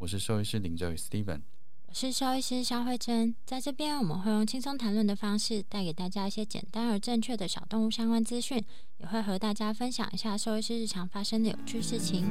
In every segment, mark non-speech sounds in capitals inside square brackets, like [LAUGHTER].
我是兽医师林哲宇 Steven。我是兽医师肖慧珍，在这边我们会用轻松谈论的方式，带给大家一些简单而正确的小动物相关资讯，也会和大家分享一下兽医师日常发生的有趣事情。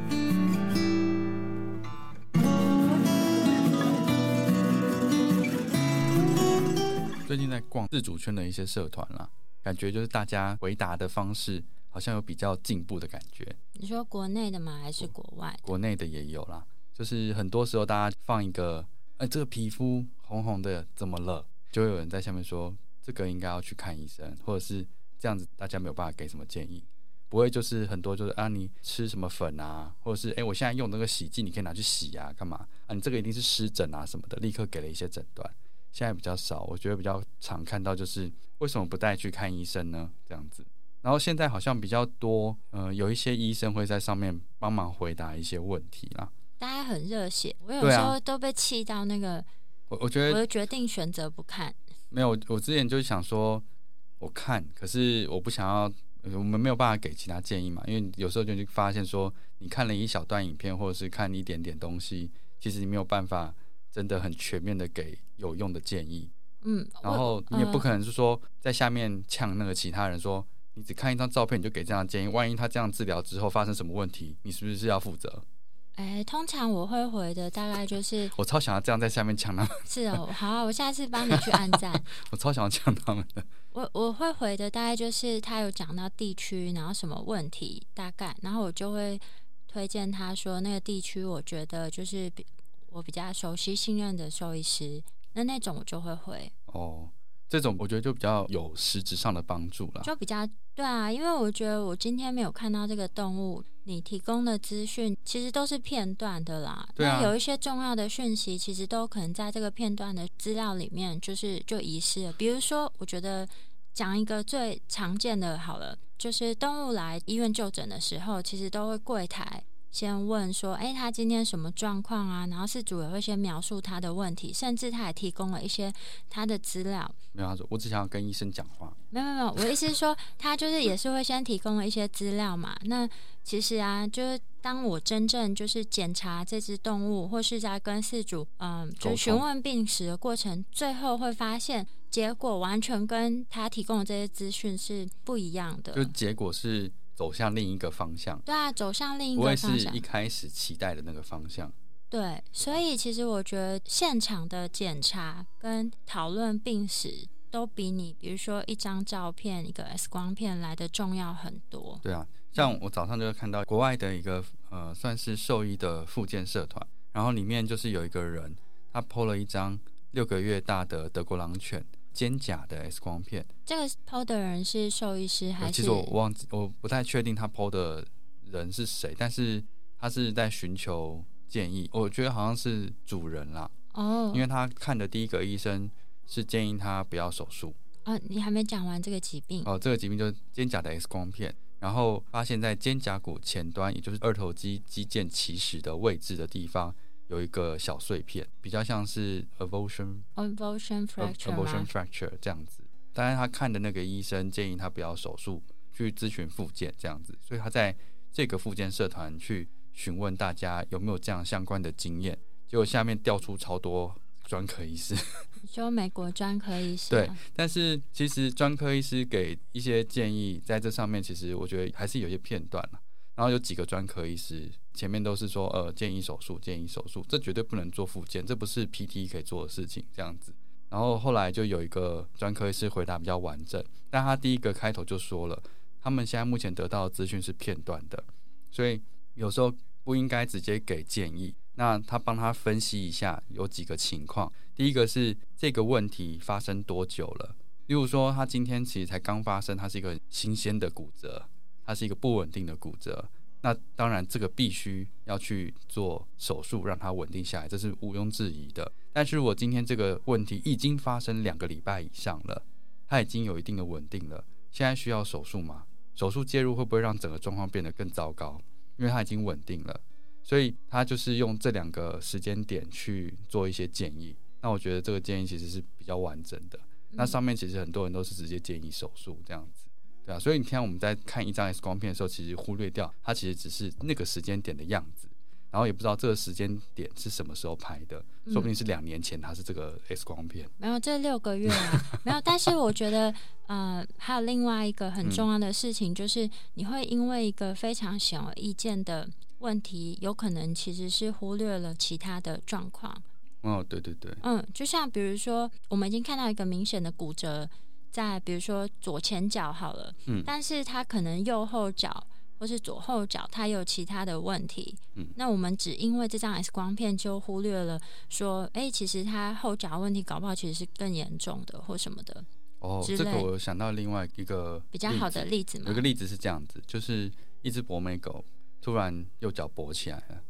最近在逛自主圈的一些社团啦，感觉就是大家回答的方式好像有比较进步的感觉。你说国内的吗？还是国外？国内的也有啦，就是很多时候大家放一个。哎，这个皮肤红红的怎么了？就会有人在下面说，这个应该要去看医生，或者是这样子，大家没有办法给什么建议。不会就是很多就是啊，你吃什么粉啊，或者是哎，我现在用那个洗剂，你可以拿去洗啊，干嘛啊？你这个一定是湿疹啊什么的，立刻给了一些诊断。现在比较少，我觉得比较常看到就是为什么不带去看医生呢？这样子。然后现在好像比较多，呃，有一些医生会在上面帮忙回答一些问题啦。大家很热血，我有时候都被气到那个。我我觉得，我决定选择不看。没有，我之前就是想说，我看，可是我不想要，我们没有办法给其他建议嘛。因为有时候就发现说，你看了一小段影片，或者是看一点点东西，其实你没有办法真的很全面的给有用的建议。嗯。然后你也不可能是说在下面呛那个其他人说，你只看一张照片你就给这样的建议，万一他这样治疗之后发生什么问题，你是不是要负责？哎，通常我会回的大概就是，我超想要这样在下面抢他们。[LAUGHS] 是哦，好，我下次帮你去按赞。[LAUGHS] 我超想要抢他们的。我我会回的大概就是他有讲到地区，然后什么问题大概，然后我就会推荐他说那个地区，我觉得就是比我比较熟悉信任的兽医师，那那种我就会回。哦。这种我觉得就比较有实质上的帮助了，就比较对啊，因为我觉得我今天没有看到这个动物，你提供的资讯其实都是片段的啦。对啊，有一些重要的讯息，其实都可能在这个片段的资料里面，就是就遗失了。比如说，我觉得讲一个最常见的好了，就是动物来医院就诊的时候，其实都会柜台。先问说，哎，他今天什么状况啊？然后事主也会先描述他的问题，甚至他还提供了一些他的资料。没有，他说我只想要跟医生讲话。没有没有，我的意思是说，他就是也是会先提供了一些资料嘛。那其实啊，就是当我真正就是检查这只动物，或是在跟事主嗯，就询问病史的过程，最后会发现结果完全跟他提供的这些资讯是不一样的。就结果是。走向另一个方向，对啊，走向另一个方向，不会是一开始期待的那个方向。对，所以其实我觉得现场的检查跟讨论病史，都比你比如说一张照片、一个 X 光片来的重要很多。对啊，像我早上就会看到国外的一个呃，算是兽医的复健社团，然后里面就是有一个人，他 PO 了一张六个月大的德国狼犬。肩胛的 X 光片，这个 PO 的人是兽医师还是？其实我忘记，我不太确定他 PO 的人是谁，但是他是在寻求建议。我觉得好像是主人啦，哦，因为他看的第一个医生是建议他不要手术。啊，你还没讲完这个疾病哦，这个疾病就是肩胛的 X 光片，然后发现在肩胛骨前端，也就是二头肌肌腱起始的位置的地方。有一个小碎片，比较像是 avulsion avulsion fracture avulsion fracture 这样子。当然，他看的那个医生建议他不要手术，去咨询复健这样子。所以他在这个复健社团去询问大家有没有这样相关的经验，结果下面调出超多专科医师。说美国专科医师 [LAUGHS] 对，但是其实专科医师给一些建议，在这上面其实我觉得还是有些片段了。然后有几个专科医师前面都是说，呃，建议手术，建议手术，这绝对不能做复健，这不是 PT 可以做的事情，这样子。然后后来就有一个专科医师回答比较完整，但他第一个开头就说了，他们现在目前得到的资讯是片段的，所以有时候不应该直接给建议。那他帮他分析一下有几个情况，第一个是这个问题发生多久了，例如说他今天其实才刚发生，他是一个新鲜的骨折，它是一个不稳定的骨折。那当然，这个必须要去做手术，让它稳定下来，这是毋庸置疑的。但是如果今天这个问题已经发生两个礼拜以上了，它已经有一定的稳定了，现在需要手术吗？手术介入会不会让整个状况变得更糟糕？因为它已经稳定了，所以他就是用这两个时间点去做一些建议。那我觉得这个建议其实是比较完整的。那上面其实很多人都是直接建议手术这样子。对啊，所以你看我们在看一张 X 光片的时候，其实忽略掉它其实只是那个时间点的样子，然后也不知道这个时间点是什么时候拍的，说不定是两年前它是这个 X 光片。没有，这六个月啊，没有。但是我觉得，[LAUGHS] 呃，还有另外一个很重要的事情，就是你会因为一个非常显而易见的问题，有可能其实是忽略了其他的状况。哦，对对对，嗯，就像比如说，我们已经看到一个明显的骨折。在比如说左前脚好了，嗯，但是他可能右后脚或是左后脚，他有其他的问题，嗯，那我们只因为这张 X 光片就忽略了说，哎，其实他后脚问题搞不好其实是更严重的或什么的。哦，这个我想到另外一个比较好的例子嘛，有个例子是这样子，就是一只博美狗突然右脚跛起来了，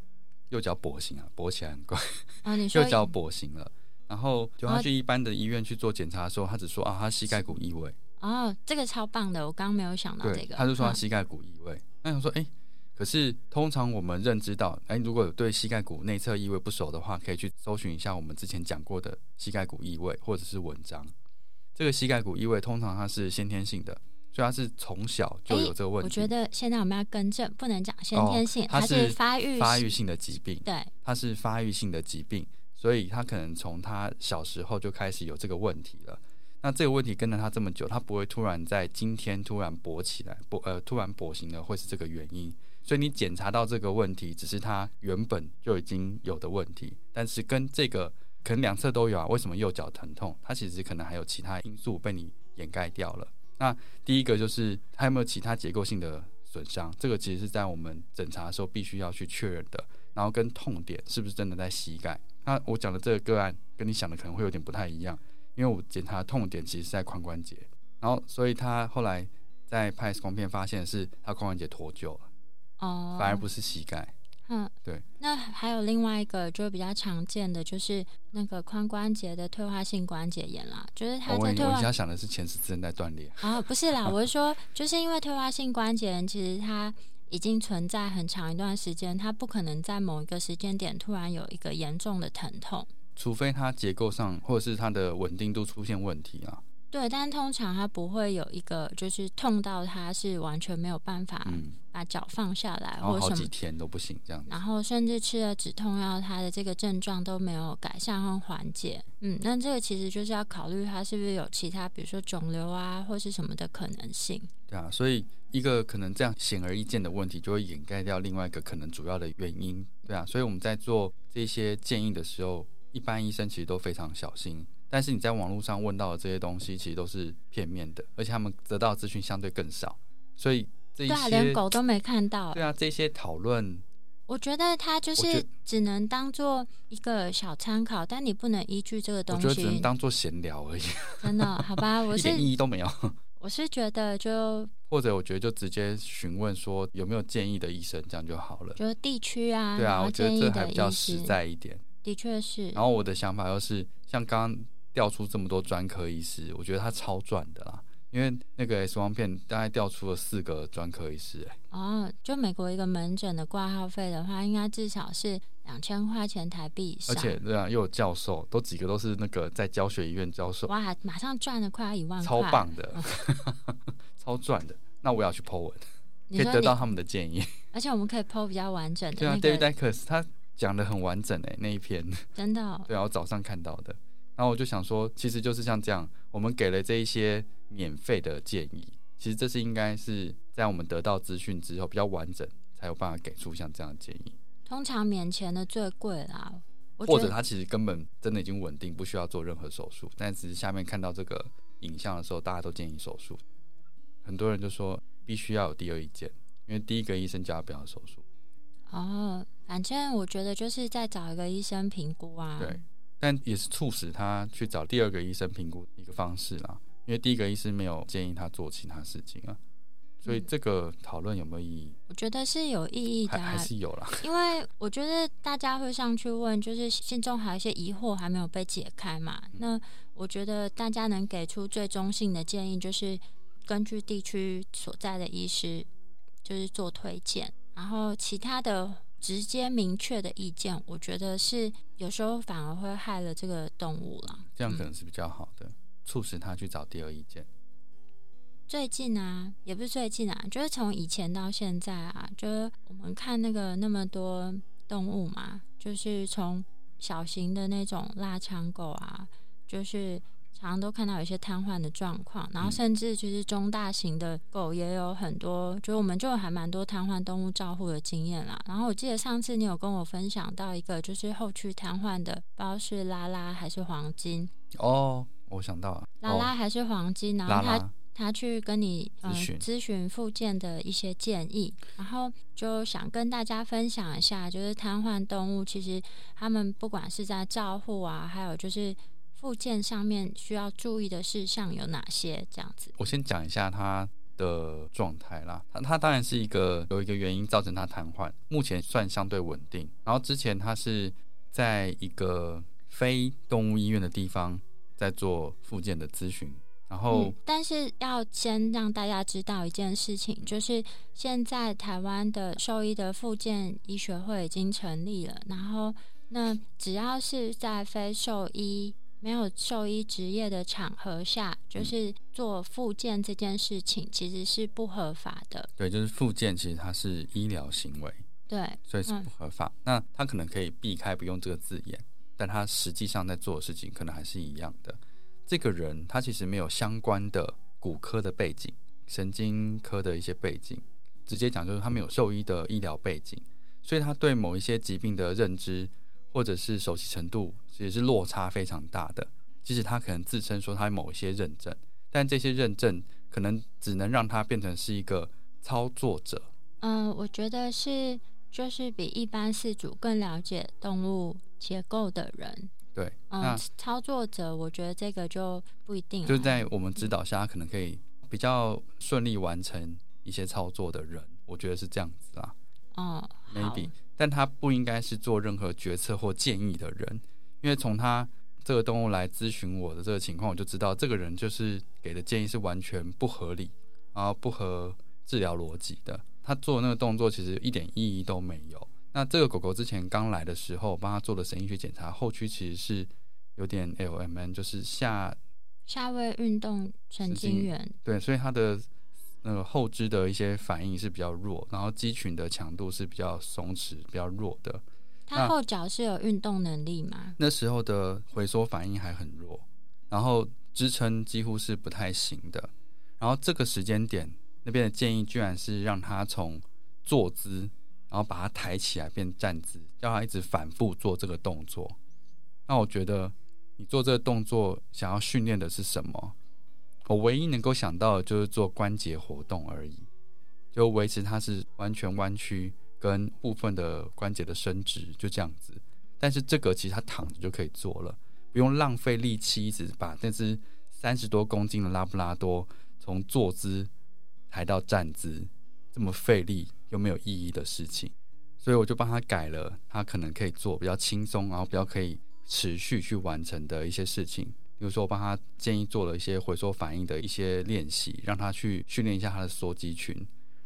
右脚跛行啊，跛起来很怪啊，你 [LAUGHS] 说右脚跛行了。然后就他去一般的医院去做检查的时候，他只说啊，他膝盖骨异位。哦，这个超棒的，我刚刚没有想到这个。他就说他膝盖骨异位。那想说，哎，可是通常我们认知到，哎，如果有对膝盖骨内侧异位不熟的话，可以去搜寻一下我们之前讲过的膝盖骨异位或者是文章。这个膝盖骨异位通常它是先天性的，所以它是从小就有这个问题。我觉得现在我们要更正，不能讲先天性，它是发育发育性的疾病。对，它是发育性的疾病。所以他可能从他小时候就开始有这个问题了。那这个问题跟了他这么久，他不会突然在今天突然跛起来，跛呃突然跛行了，会是这个原因。所以你检查到这个问题，只是他原本就已经有的问题，但是跟这个可能两侧都有啊。为什么右脚疼痛？它其实可能还有其他因素被你掩盖掉了。那第一个就是他有没有其他结构性的损伤？这个其实是在我们诊查的时候必须要去确认的。然后跟痛点是不是真的在膝盖？那我讲的这个个案跟你想的可能会有点不太一样，因为我检查痛点其实是在髋关节，然后所以他后来在拍 X 光片发现是他髋关节脱臼了，哦，反而不是膝盖。嗯，对。那还有另外一个就比较常见的就是那个髋关节的退化性关节炎啦，就是他在退化。我我想的是前十字韧带断裂。啊，不是啦，我是说就是因为退化性关节炎，其实它。已经存在很长一段时间，它不可能在某一个时间点突然有一个严重的疼痛，除非它结构上或者是它的稳定度出现问题啊。对，但通常他不会有一个就是痛到他是完全没有办法把脚放下来，或者好几天都不行这样子。然后甚至吃了止痛药，他的这个症状都没有改善和缓解。嗯，那这个其实就是要考虑他是不是有其他，比如说肿瘤啊，或是什么的可能性。对啊，所以。一个可能这样显而易见的问题，就会掩盖掉另外一个可能主要的原因，对啊。所以我们在做这些建议的时候，一般医生其实都非常小心。但是你在网络上问到的这些东西，其实都是片面的，而且他们得到资讯相对更少。所以这一些连狗都没看到。对啊，这些讨论，我觉得它就是只能当做一个小参考，但你不能依据这个东西，我觉得只能当做闲聊而已。真的？好吧，[LAUGHS] 我是一点意义都没有。我是觉得就。或者我觉得就直接询问说有没有建议的医生，这样就好了。就是地区啊，对啊，我觉得这还比较实在一点。的确是。然后我的想法又是，像刚刚调出这么多专科医师，我觉得他超赚的啦。因为那个 X 光片大概调出了四个专科医师，哎。哦，就美国一个门诊的挂号费的话，应该至少是两千块钱台币以上。而且对啊，又有教授，都几个都是那个在教学医院教授。哇，马上赚了快要一万，超棒的。[LAUGHS] 超赚的，那我要去 Po 文，可以得到他们的建议。而且我们可以 Po 比较完整的。对啊，David Dacus 他讲的很完整诶，那一篇真的。对啊，我早上看到的。然后我就想说，其实就是像这样，我们给了这一些免费的建议，其实这是应该是在我们得到资讯之后比较完整，才有办法给出像这样的建议。通常免钱的最贵啦，或者他其实根本真的已经稳定，不需要做任何手术，但只是下面看到这个影像的时候，大家都建议手术。很多人就说必须要有第二意见，因为第一个医生叫他不要手术。哦，反正我觉得就是再找一个医生评估啊。对，但也是促使他去找第二个医生评估一个方式啦。因为第一个医师没有建议他做其他事情啊，所以这个讨论有没有意义？我觉得是有意义的，还是有啦。因为我觉得大家会上去问，就是心中还有一些疑惑还没有被解开嘛。那我觉得大家能给出最中性的建议，就是根据地区所在的医师，就是做推荐。然后其他的直接明确的意见，我觉得是有时候反而会害了这个动物了。这样可能是比较好的。促使他去找第二意见。最近啊，也不是最近啊，就是从以前到现在啊，就是我们看那个那么多动物嘛，就是从小型的那种腊肠狗啊，就是常常都看到有一些瘫痪的状况，然后甚至就是中大型的狗也有很多，就我们就还蛮多瘫痪动物照护的经验啦。然后我记得上次你有跟我分享到一个，就是后续瘫痪的，不知道是拉拉还是黄金。哦。我想到了，拉拉还是黄金，然后他他去跟你嗯咨询附件的一些建议，然后就想跟大家分享一下，就是瘫痪动物其实他们不管是在照护啊，还有就是附件上面需要注意的事项有哪些？这样子，我先讲一下他的状态啦。他他当然是一个有一个原因造成他瘫痪，目前算相对稳定。然后之前他是在一个非动物医院的地方。在做附件的咨询，然后，但是要先让大家知道一件事情，就是现在台湾的兽医的附件医学会已经成立了，然后那只要是在非兽医、没有兽医职业的场合下，就是做复健这件事情，其实是不合法的。对，就是复健，其实它是医疗行为，对，所以是不合法。那他可能可以避开不用这个字眼。但他实际上在做的事情可能还是一样的。这个人他其实没有相关的骨科的背景、神经科的一些背景，直接讲就是他没有兽医的医疗背景，所以他对某一些疾病的认知或者是熟悉程度也是落差非常大的。即使他可能自称说他某一些认证，但这些认证可能只能让他变成是一个操作者。嗯，我觉得是就是比一般饲主更了解动物。结构的人，对，嗯，操作者，我觉得这个就不一定。就是在我们指导下，他可能可以比较顺利完成一些操作的人，我觉得是这样子啊。哦，maybe，但他不应该是做任何决策或建议的人，因为从他这个动物来咨询我的这个情况，我就知道这个人就是给的建议是完全不合理，然后不合治疗逻辑的。他做那个动作其实一点意义都没有。那这个狗狗之前刚来的时候，帮他做了神经学检查，后区其实是有点 LMN，就是下下位运动神经元。对，所以它的那个后肢的一些反应是比较弱，然后肌群的强度是比较松弛、比较弱的。他后脚是有运动能力吗？那时候的回缩反应还很弱，然后支撑几乎是不太行的。然后这个时间点，那边的建议居然是让他从坐姿。然后把它抬起来变站姿，叫他一直反复做这个动作。那我觉得你做这个动作想要训练的是什么？我唯一能够想到的就是做关节活动而已，就维持它是完全弯曲跟部分的关节的伸直，就这样子。但是这个其实他躺着就可以做了，不用浪费力气一直把那只三十多公斤的拉布拉多从坐姿抬到站姿，这么费力。又没有意义的事情，所以我就帮他改了，他可能可以做比较轻松，然后比较可以持续去完成的一些事情。比如说，我帮他建议做了一些回缩反应的一些练习，让他去训练一下他的缩肌群。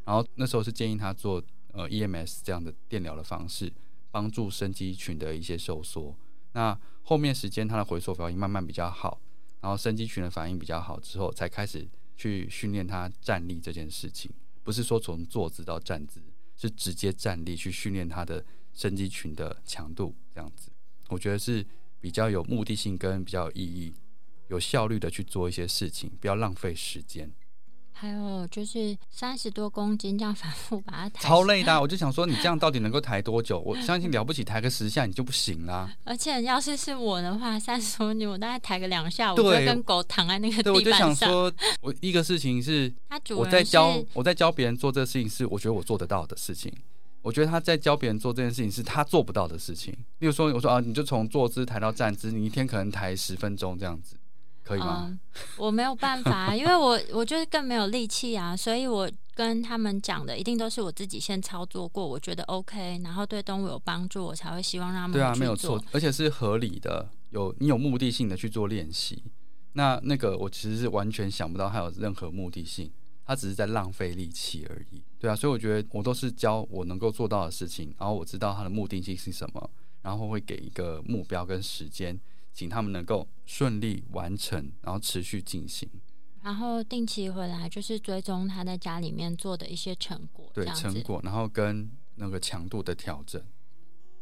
然后那时候是建议他做呃 EMS 这样的电疗的方式，帮助伸肌群的一些收缩。那后面时间他的回缩反应慢慢比较好，然后伸肌群的反应比较好之后，才开始去训练他站立这件事情。不是说从坐姿到站姿，是直接站立去训练他的伸肌群的强度，这样子，我觉得是比较有目的性跟比较有意义、有效率的去做一些事情，不要浪费时间。还有就是三十多公斤这样反复把它抬，超累的啊、我就想说，你这样到底能够抬多久？我相信了不起抬个十下你就不行啦。[LAUGHS] 而且要是是我的话，三十多斤我大概抬个两下，[LAUGHS] 我就跟狗躺在那个对，我就地板上。想说，我一个事情是我在教我在教别人做这个事情，是我觉得我做得到的事情。我觉得他在教别人做这件事情是他做不到的事情。例如说，我说啊，你就从坐姿抬到站姿，你一天可能抬十分钟这样子，可以吗？嗯，我没有办法，[LAUGHS] 因为我我就是更没有力气啊，所以我跟他们讲的一定都是我自己先操作过，我觉得 OK，然后对动物有帮助，我才会希望让他们对啊，没有错，而且是合理的，有你有目的性的去做练习。那那个我其实是完全想不到它有任何目的性，它只是在浪费力气而已。对啊，所以我觉得我都是教我能够做到的事情，然后我知道它的目的性是什么，然后会给一个目标跟时间，请他们能够顺利完成，然后持续进行。然后定期回来就是追踪他在家里面做的一些成果，对成果，然后跟那个强度的调整。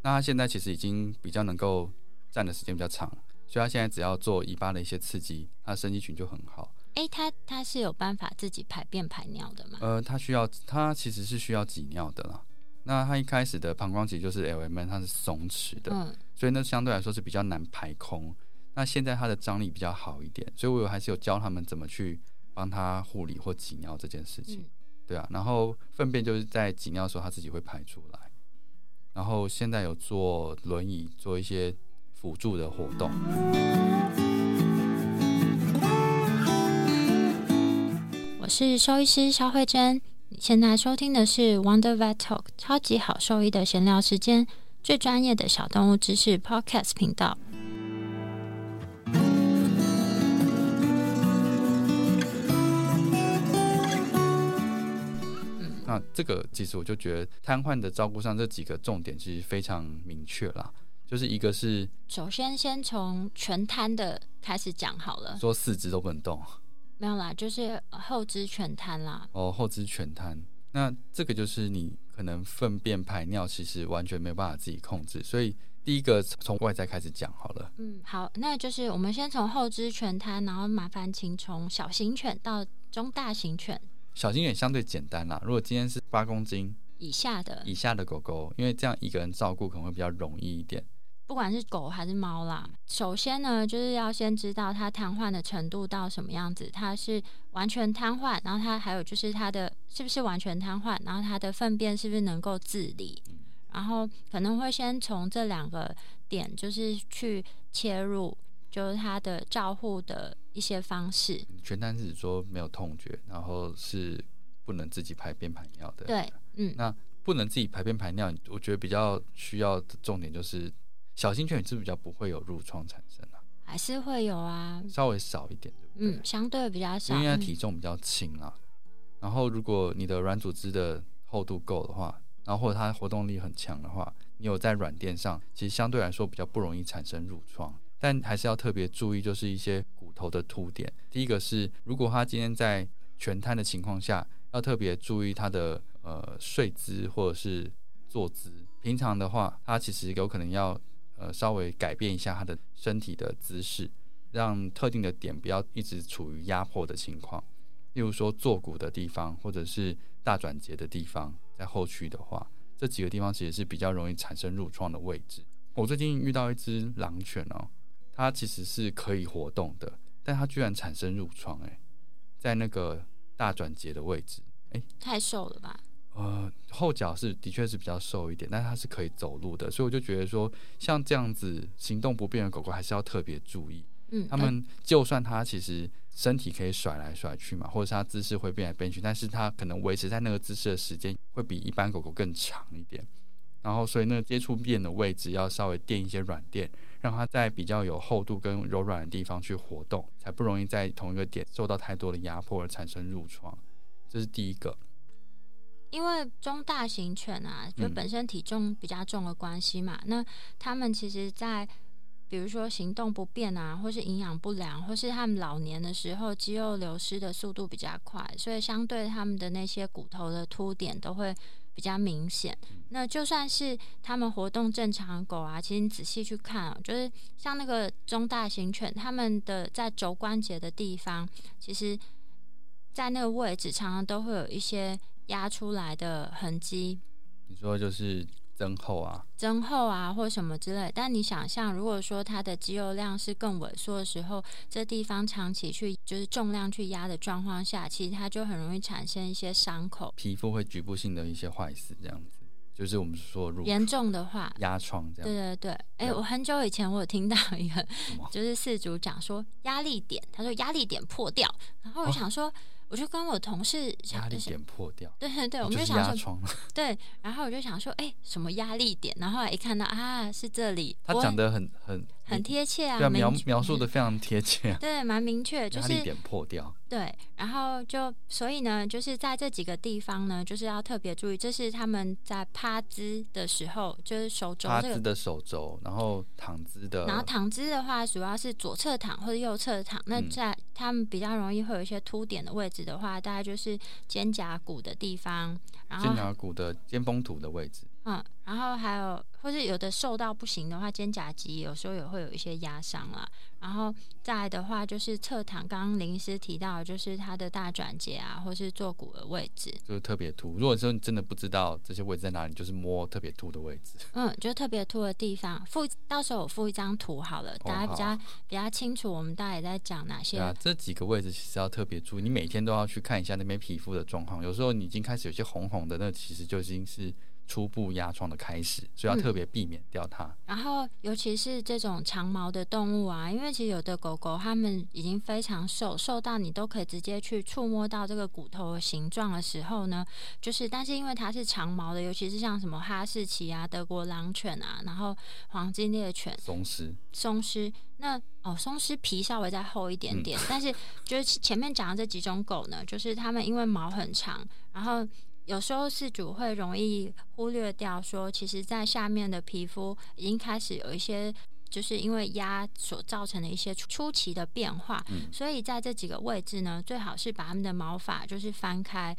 那他现在其实已经比较能够站的时间比较长了，所以他现在只要做尾巴的一些刺激，他生肌群就很好。哎，他他是有办法自己排便排尿的吗？呃，他需要他其实是需要挤尿的啦。那他一开始的膀胱其实就是 LMN，它是松弛的，嗯，所以呢相对来说是比较难排空。那现在它的张力比较好一点，所以我有还是有教他们怎么去帮他护理或挤尿这件事情。嗯对啊，然后粪便就是在挤尿的时候他自己会排出来，然后现在有坐轮椅做一些辅助的活动。我是兽医师肖慧珍，你现在收听的是 Wonder Vet Talk 超级好兽医的闲聊时间，最专业的小动物知识 Podcast 频道。那这个其实我就觉得瘫痪的照顾上这几个重点其实非常明确啦，就是一个是首先，先从全瘫的开始讲好了。说四肢都不能动，没有啦，就是后肢全瘫啦。哦后肢全瘫，那这个就是你可能粪便排尿其实完全没有办法自己控制，所以第一个从外在开始讲好了。嗯，好，那就是我们先从后肢全瘫，然后麻烦请从小型犬到中大型犬小型犬相对简单啦，如果今天是八公斤以下的，以下的狗狗，因为这样一个人照顾可能会比较容易一点。不管是狗还是猫啦，首先呢，就是要先知道它瘫痪的程度到什么样子，它是完全瘫痪，然后它还有就是它的是不是完全瘫痪，然后它的粪便是不是能够自理，然后可能会先从这两个点就是去切入，就是它的照护的一些方式。全瘫是指说没有痛觉，然后是不能自己排便排尿的。对，嗯，那不能自己排便排尿，我觉得比较需要的重点就是小型犬是比较不会有褥疮产生啊？还是会有啊，稍微少一点，对不对？嗯，相对比较少，因为它嗯体重比较轻啊。然后如果你的软组织的厚度够的话，然后或者它活动力很强的话，你有在软垫上，其实相对来说比较不容易产生褥疮。但还是要特别注意，就是一些骨头的凸点。第一个是，如果它今天在全瘫的情况下，要特别注意它的呃睡姿或者是坐姿。平常的话，它其实有可能要呃稍微改变一下它的身体的姿势，让特定的点不要一直处于压迫的情况。例如说坐骨的地方，或者是大转节的地方，在后区的话，这几个地方其实是比较容易产生褥疮的位置。我最近遇到一只狼犬哦，它其实是可以活动的，但它居然产生褥疮，诶，在那个大转节的位置，太瘦了吧？呃，后脚是的确是比较瘦一点，但它是可以走路的，所以我就觉得说，像这样子行动不便的狗狗，还是要特别注意。嗯，他们就算它其实身体可以甩来甩去嘛，或者是它姿势会变来变去，但是它可能维持在那个姿势的时间会比一般狗狗更长一点。然后，所以那个接触面的位置要稍微垫一些软垫，让它在比较有厚度跟柔软的地方去活动，才不容易在同一个点受到太多的压迫而产生褥疮。这是第一个。因为中大型犬啊，就嗯本身体重比较重的关系嘛，那他们其实，在比如说行动不便啊，或是营养不良，或是他们老年的时候肌肉流失的速度比较快，所以相对他们的那些骨头的凸点都会比较明显。那就算是他们活动正常的狗啊，其实你仔细去看啊，就是像那个中大型犬，他们的在肘关节的地方，其实在那个位置常常都会有一些压出来的痕迹。你说就是增厚啊，增厚啊，或什么之类。但你想象，如果说它的肌肉量是更萎缩的时候，这地方长期去就是重量去压的状况下，其实它就很容易产生一些伤口，皮肤会局部性的一些坏死，这样子。就是我们说，如严重的话，压疮这样。对对对，哎，我很久以前我有听到一个，就是四主讲说压力点，他说压力点破掉，然后我想说。我就跟我同事压力点破掉，对对对，我们就想说，[LAUGHS] 对，然后我就想说，哎，什么压力点？然后来一看到啊，是这里。他讲的很很很贴切啊，对，描描述的非常贴切，啊 [LAUGHS] 对，蛮明确，就是点破掉。对，然后就所以呢，就是在这几个地方呢，就是要特别注意，这是他们在趴姿的时候，就是手肘趴姿的手肘，然后躺姿的，然后躺姿的话，主要是左侧躺或者右侧躺。那在他们比较容易会有一些凸点的位置的话，大概就是肩胛骨的地方，然后肩胛骨的肩峰土的位置。嗯，然后还有，或是有的瘦到不行的话，肩胛肌有时候也会有一些压伤啦。然后再来的话，就是侧躺，刚刚林医师提到，就是它的大转节啊，或是坐骨的位置，就是特别凸。如果说你真的不知道这些位置在哪里，就是摸特别凸的位置。嗯，就特别凸的地方，附到时候我附一张图好了，大家比较比较清楚，我们大概在讲哪些。啊，这几个位置其实要特别注意，你每天都要去看一下那边皮肤的状况。有时候你已经开始有些红红的，那其实就已经是。初步压疮的开始，所以要特别避免掉它。然后，尤其是这种长毛的动物啊，因为其实有的狗狗它们已经非常瘦，瘦到你都可以直接去触摸到这个骨头的形状的时候呢，就是但是因为它是长毛的，尤其是像什么哈士奇啊、德国狼犬啊，然后黄金猎犬、松狮、松狮，那哦，松狮皮稍微再厚一点点，但是就是前面讲的这几种狗呢，就是它们因为毛很长，然后。有时候饲主会容易忽略掉，说其实，在下面的皮肤已经开始有一些，就是因为压所造成的一些初期的变化。所以在这几个位置呢，最好是把它们的毛发就是翻开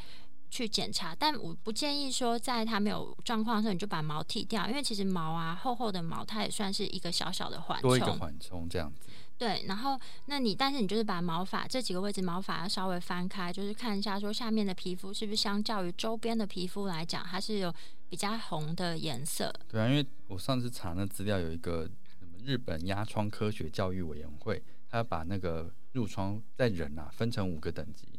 去检查。但我不建议说，在它没有状况的时候你就把毛剃掉，因为其实毛啊厚厚的毛，它也算是一个小小的缓冲，多一个缓冲这样子。对，然后那你，但是你就是把毛发这几个位置毛发要稍微翻开，就是看一下说下面的皮肤是不是相较于周边的皮肤来讲，它是有比较红的颜色。对啊，因为我上次查那资料，有一个什么日本压疮科学教育委员会，他把那个褥疮在人啊分成五个等级，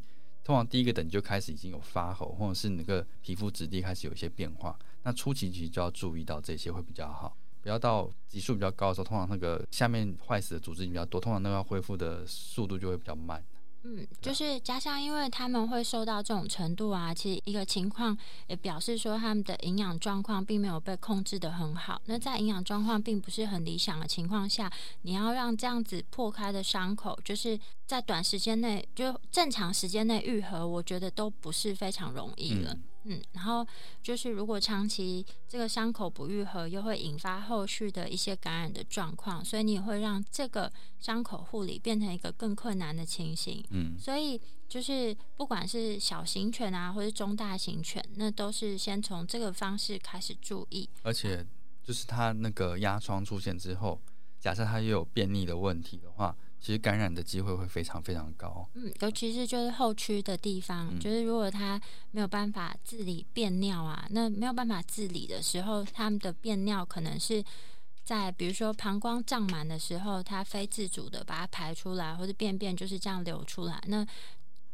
通常第一个等级就开始已经有发红，或者是那个皮肤质地开始有一些变化，那初期其实就要注意到这些会比较好。不要到级数比较高的时候，通常那个下面坏死的组织比较多，通常那个恢复的速度就会比较慢。嗯，就是加上，因为他们会受到这种程度啊，其实一个情况也表示说他们的营养状况并没有被控制的很好。那在营养状况并不是很理想的情况下，你要让这样子破开的伤口，就是在短时间内就正常时间内愈合，我觉得都不是非常容易了。嗯，然后就是如果长期这个伤口不愈合，又会引发后续的一些感染的状况，所以你也会让这个伤口护理变成一个更困难的情形。嗯，所以就是不管是小型犬啊，或是中大型犬，那都是先从这个方式开始注意。而且就是它那个压疮出现之后，假设它又有便秘的问题的话。其实感染的机会会非常非常高，嗯，尤其是就是后区的地方，就是如果他没有办法自理便尿啊，那没有办法自理的时候，他们的便尿可能是在比如说膀胱胀满的时候，它非自主的把它排出来，或者便便就是这样流出来。那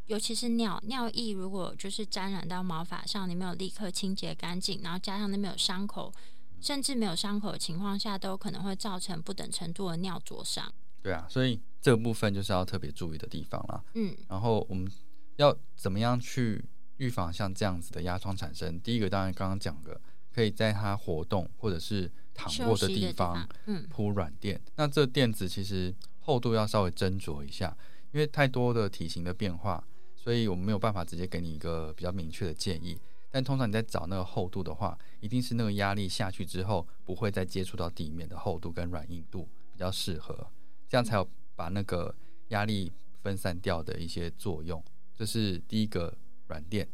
尤其是尿尿液，如果就是沾染到毛发上，你没有立刻清洁干净，然后加上那边有伤口，甚至没有伤口的情况下，都可能会造成不等程度的尿灼伤。对啊，所以这个部分就是要特别注意的地方啦。嗯，然后我们要怎么样去预防像这样子的压疮产生？第一个当然刚刚讲的，可以在它活动或者是躺过的地方，嗯，铺软垫。那这垫子其实厚度要稍微斟酌一下，因为太多的体型的变化，所以我们没有办法直接给你一个比较明确的建议。但通常你在找那个厚度的话，一定是那个压力下去之后不会再接触到地面的厚度跟软硬度比较适合。这样才有把那个压力分散掉的一些作用，这是第一个软垫。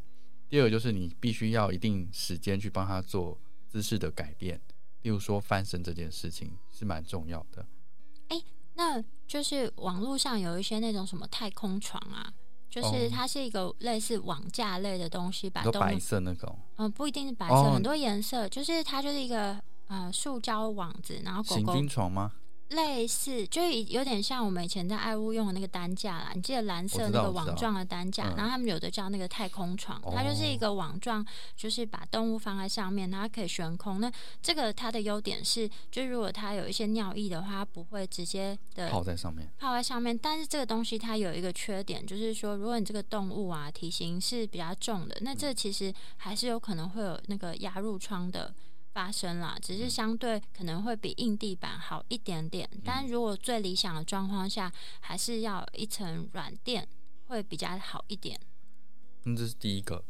第二个就是你必须要一定时间去帮他做姿势的改变，例如说翻身这件事情是蛮重要的。哎，那就是网络上有一些那种什么太空床啊。就是哦它是一个类似网架类的东西，把动物你说白色那种嗯、不一定是白色，哦很多颜色，就是它就是一个呃塑胶网子，然后狗行军床吗？类似，就是有点像我们以前在爱屋用的那个担架啦。你记得蓝色那个网状的担架，嗯然后他们有的叫那个太空床，它就是一哦个网状，就是把动物放在上面，然后它可以悬空。那这个它的优点是，就如果它有一些尿液的话，它不会直接的泡在上面。泡在上面。但是这个东西它有一个缺点，就是说，如果你这个动物啊体型是比较重的，那这其实还是有可能会有那个压入窗的发生了。只是相对可能会比硬地板好一点点，但如果最理想的状况下，还是要一层软垫会比较好一点。那这是第一个，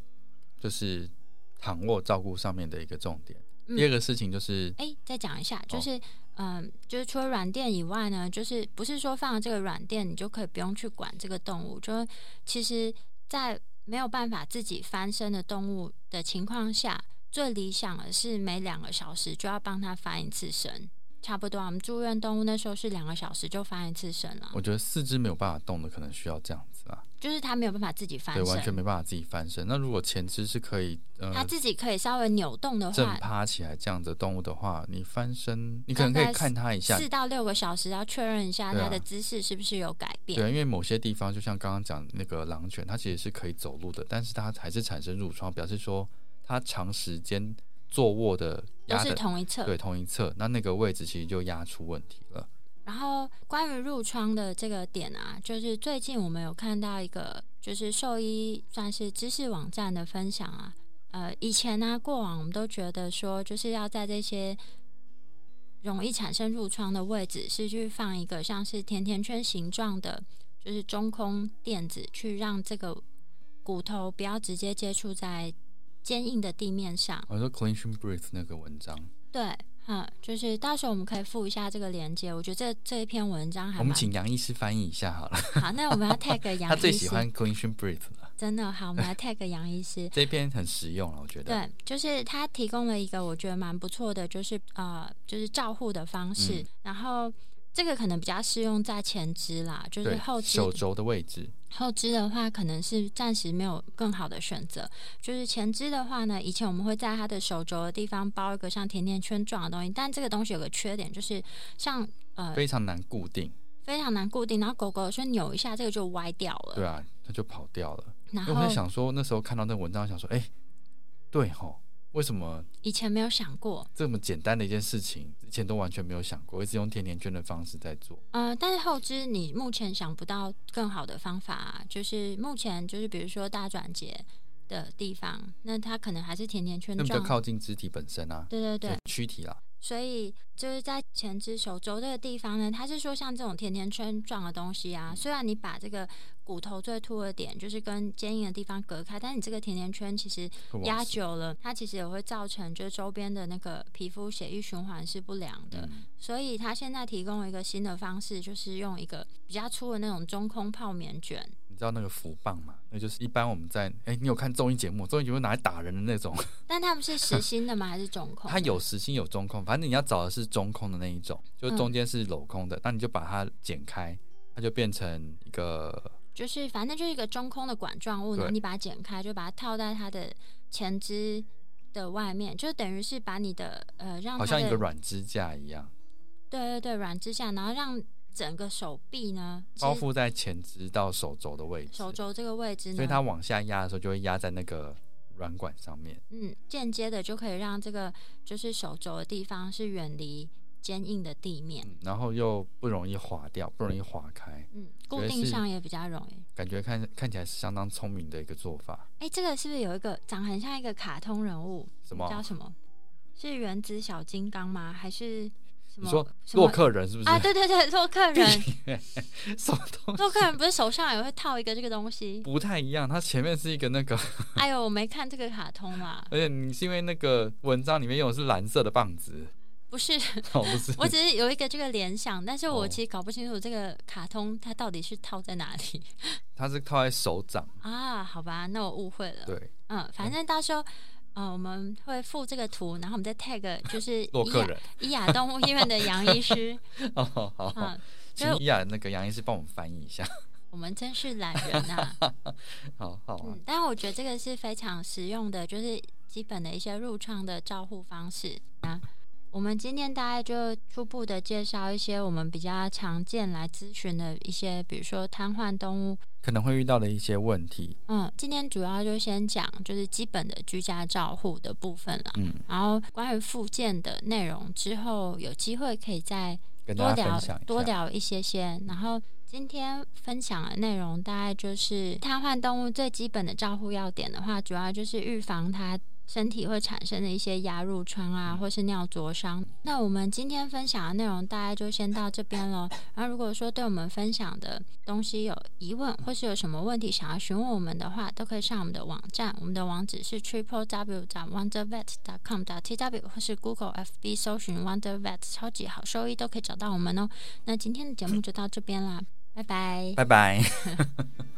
就是躺卧照顾上面的一个重点。嗯第二个事情就是，哎，再讲一下，哦就是。嗯，就是除了软垫以外呢，就是不是说放了这个软垫，你就可以不用去管这个动物。就其实，在没有办法自己翻身的动物的情况下，最理想的是每两个小时就要帮他翻一次身，差不多。我们住院动物那时候是两个小时就翻一次身了，我觉得四肢没有办法动的，可能需要这样子啊，就是他没有办法自己翻对，完全，没办法自己翻身。那如果前肢是可以它呃自己可以稍微扭动的话正话，趴起来这样的动物的话，你翻身，你可能可以看它一下，四到六个小时要确认一下对啊它的姿势是不是有改变。对，因为某些地方就像刚刚讲那个狼犬，它其实是可以走路的，但是它还是产生褥疮，表示说它长时间坐卧的都是压的同一侧，对同一侧，那那个位置其实就压出问题了。然后关于褥疮的这个点啊，就是最近我们有看到一个，就是兽医算是知识网站的分享啊。呃，以前呢、过往我们都觉得说，就是要在这些容易产生褥疮的位置，是去放一个像是甜甜圈形状的，就是中空垫子，去让这个骨头不要直接接触在坚硬的地面上。我说 Clinician Breathe 那个文章，对，嗯，就是到时候我们可以附一下这个链接。我觉得这这一篇文章还蛮我们请杨医师翻译一下好了，[LAUGHS] 好，那我们要 tag 杨医师，他最喜欢 Clinician Breathe 了，真的好，我们来 tag 杨医师。这篇很实用了，我觉得。对，就是他提供了一个我觉得蛮不错的，就是呃，就是照护的方式。嗯然后这个可能比较适用在前肢啦，就是后肢手肘的位置，后肢的话，可能是暂时没有更好的选择。就是前肢的话呢，以前我们会在它的手肘的地方包一个像甜甜圈状的东西，但这个东西有个缺点，就是像呃非常难固定，非常难固定，然后狗狗有时候扭一下，这个就歪掉了。对啊，它就跑掉了。然因为我在想说，那时候看到那个文章，想说，哎、对吼，为什么以前没有想过，这么简单的一件事情，以前都完全没有想过，一直用甜甜圈的方式在做。呃，但是后知你目前想不到更好的方法、啊，就是目前就是比如说大转节的地方，那它可能还是甜甜圈那比较，靠近肢体本身啊，对对对，躯体啦，所以就是在前肢手肘这个地方呢，它是说像这种甜甜圈状的东西啊，虽然你把这个骨头最凸的点就是跟坚硬的地方隔开，但你这个甜甜圈其实压久了，它其实也会造成就是周边的那个皮肤血液循环是不良的。嗯所以他现在提供了一个新的方式，就是用一个比较粗的那种中空泡棉卷。你知道那个福棒吗？那就是一般我们在哎、你有看综艺节目？综艺节目拿来打人的那种，[LAUGHS] 但他们是实心的吗？还是中空？它有实心有中空，反正你要找的是中空的那一种，就嗯中间是镂空的，那你就把它剪开，它就变成一个就是反正就是一个中空的管状物，然后你把它剪开，就把它套在它的前肢的外面，就等于是把你的呃让的好像一个软支架一样，对对对软支架，然后让整个手臂呢包覆在前肢到手肘的位置，手肘这个位置呢，所以它往下压的时候就会压在那个软管上面。嗯间接的就可以让这个就是手肘的地方是远离坚硬的地面。嗯，然后又不容易滑掉，不容易滑开，嗯，固定上也比较容易。感觉看看起来是相当聪明的一个做法。哎，这个是不是有一个长很像一个卡通人物？什么叫什么？是原子小金刚吗？还是？你说洛克人是不是？啊？对对对，洛克人，什么东西洛克人不是手上也会套一个这个东西？不太一样？它前面是一个那个，[LAUGHS] 哎呦，我没看这个卡通嘛，[LAUGHS] 而且你是因为那个文章里面用的是蓝色的棒子，不是，哦，不是，[LAUGHS] 我只是有一个这个联想，但是我哦其实搞不清楚这个卡通它到底是套在哪里它是套在手掌。啊？好吧，那我误会了。对，嗯，反正到时候。嗯，我们会附这个图，然后我们再 tag [LAUGHS] 就是伊克人。伊雅动物医院的杨医师，[LAUGHS] 哦，好好，嗯，请伊雅那个杨医师帮我们翻译一下。[LAUGHS] 我们真是懒人啊！好好啊嗯，，但我觉得这个是非常实用的，就是基本的一些入创的照护方式啊。我们今天大概就初步的介绍一些我们比较常见来咨询的一些，比如说瘫痪动物。可能会遇到的一些问题。嗯，今天主要就先讲就是基本的居家照护的部分了。嗯，然后关于附件的内容，之后有机会可以再多聊。多聊一些些。然后今天分享的内容大概就是瘫痪动物最基本的照护要点的话，主要就是预防它身体会产生的一些压入疮啊，或是尿灼伤。那我们今天分享的内容大概就先到这边喽。然后如果说对我们分享的东西有疑问，或是有什么问题想要询问我们的话，都可以上我们的网站，我们的网址是 triple w 点 wondervet dot com 点 t w 或是 Google FB 搜寻 Wonder Vet 超级好收益都可以找到我们哦。那今天的节目就到这边啦，拜拜。拜拜。[LAUGHS]